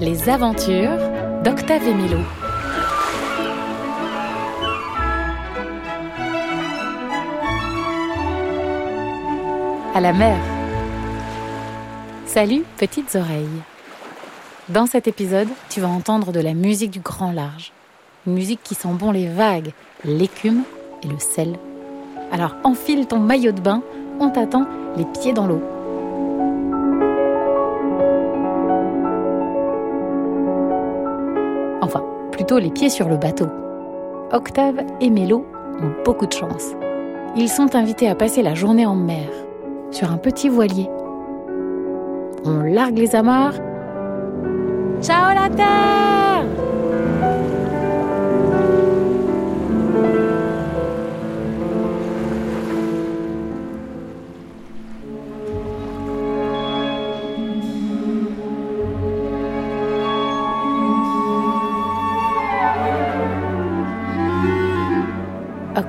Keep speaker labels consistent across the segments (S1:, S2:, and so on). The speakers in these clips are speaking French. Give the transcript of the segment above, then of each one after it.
S1: Les aventures d'Octave et Mélo. À la mer. Salut, petites oreilles. Dans cet épisode, tu vas entendre de la musique du grand large. Musique qui sent bon les vagues, l'écume et le sel. Alors enfile ton maillot de bain, on t'attend les pieds dans l'eau. Enfin, plutôt les pieds sur le bateau. Octave et Mélo ont beaucoup de chance. Ils sont invités à passer la journée en mer, sur un petit voilier. On largue les amarres. Ciao la terre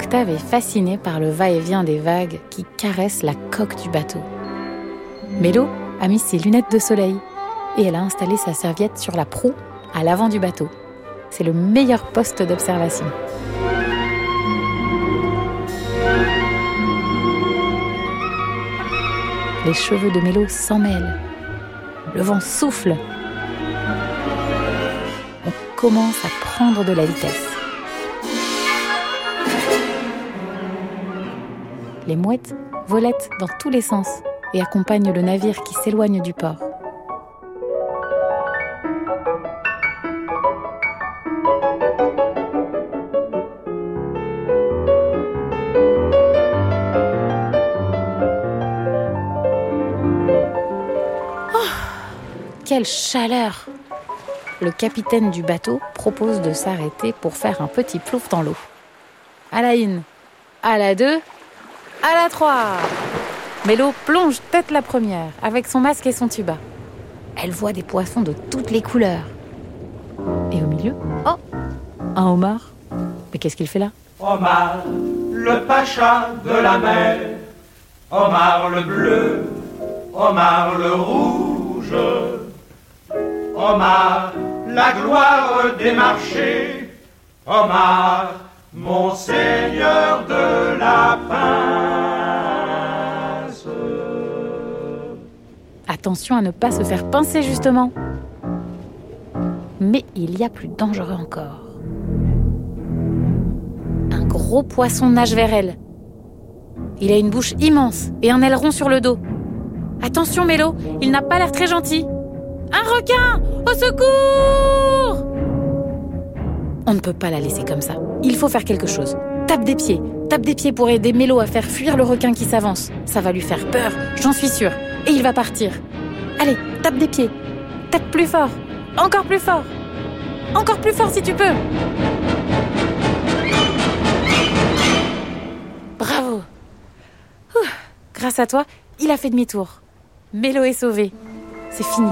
S1: Octave est fasciné par le va-et-vient des vagues qui caressent la coque du bateau. Mélo a mis ses lunettes de soleil et elle a installé sa serviette sur la proue à l'avant du bateau. C'est le meilleur poste d'observation. Les cheveux de Mélo s'emmêlent. Le vent souffle. On commence à prendre de la vitesse. Les mouettes volettent dans tous les sens et accompagnent le navire qui s'éloigne du port. Oh, quelle chaleur Le capitaine du bateau propose de s'arrêter pour faire un petit plouf dans l'eau. À la une, à la deux, à la 3 Mélo plonge tête la première, avec son masque et son tuba. Elle voit des poissons de toutes les couleurs. Et au milieu, oh Un homard. Mais qu'est-ce qu'il fait là
S2: Omar, le pacha de la mer, Omar le bleu, Omar le rouge, Omar, la gloire des marchés, Omar, Monseigneur de la pince.
S1: Attention à ne pas se faire pincer justement. Mais il y a plus dangereux encore. Un gros poisson nage vers elle. Il a une bouche immense et un aileron sur le dos. Attention Mélo, il n'a pas l'air très gentil. Un requin Au secours On ne peut pas la laisser comme ça. Il faut faire quelque chose. Tape des pieds. Tape des pieds pour aider Mélo à faire fuir le requin qui s'avance. Ça va lui faire peur, j'en suis sûre. Et il va partir. Allez, tape des pieds. Tape plus fort. Encore plus fort. Encore plus fort si tu peux. Bravo. Grâce à toi, il a fait demi-tour. Mélo est sauvé. C'est fini.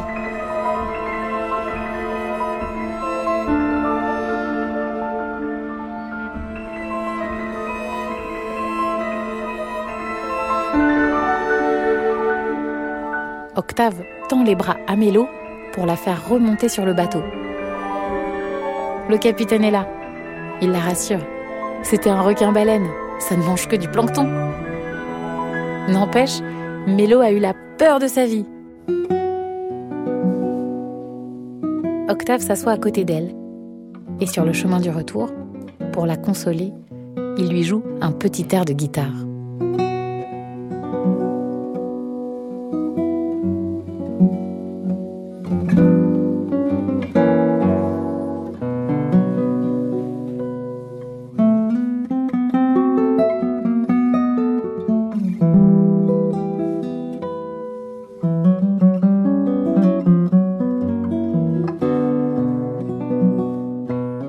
S1: Octave tend les bras à Mélo pour la faire remonter sur le bateau. Le capitaine est là. Il la rassure. C'était un requin-baleine. Ça ne mange que du plancton. N'empêche, Mélo a eu la peur de sa vie. Octave s'assoit à côté d'elle. Et sur le chemin du retour, pour la consoler, il lui joue un petit air de guitare.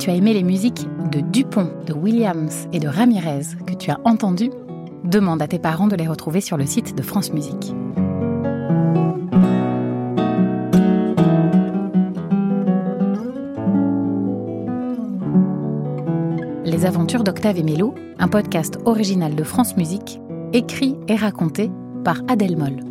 S1: As aimé les musiques de Dupont, de Williams et de Ramirez que tu as entendues, demande à tes parents de les retrouver sur le site de France Musique. Les aventures d'Octave et Mélo, un podcast original de France Musique, écrit et raconté par Adèle Moll.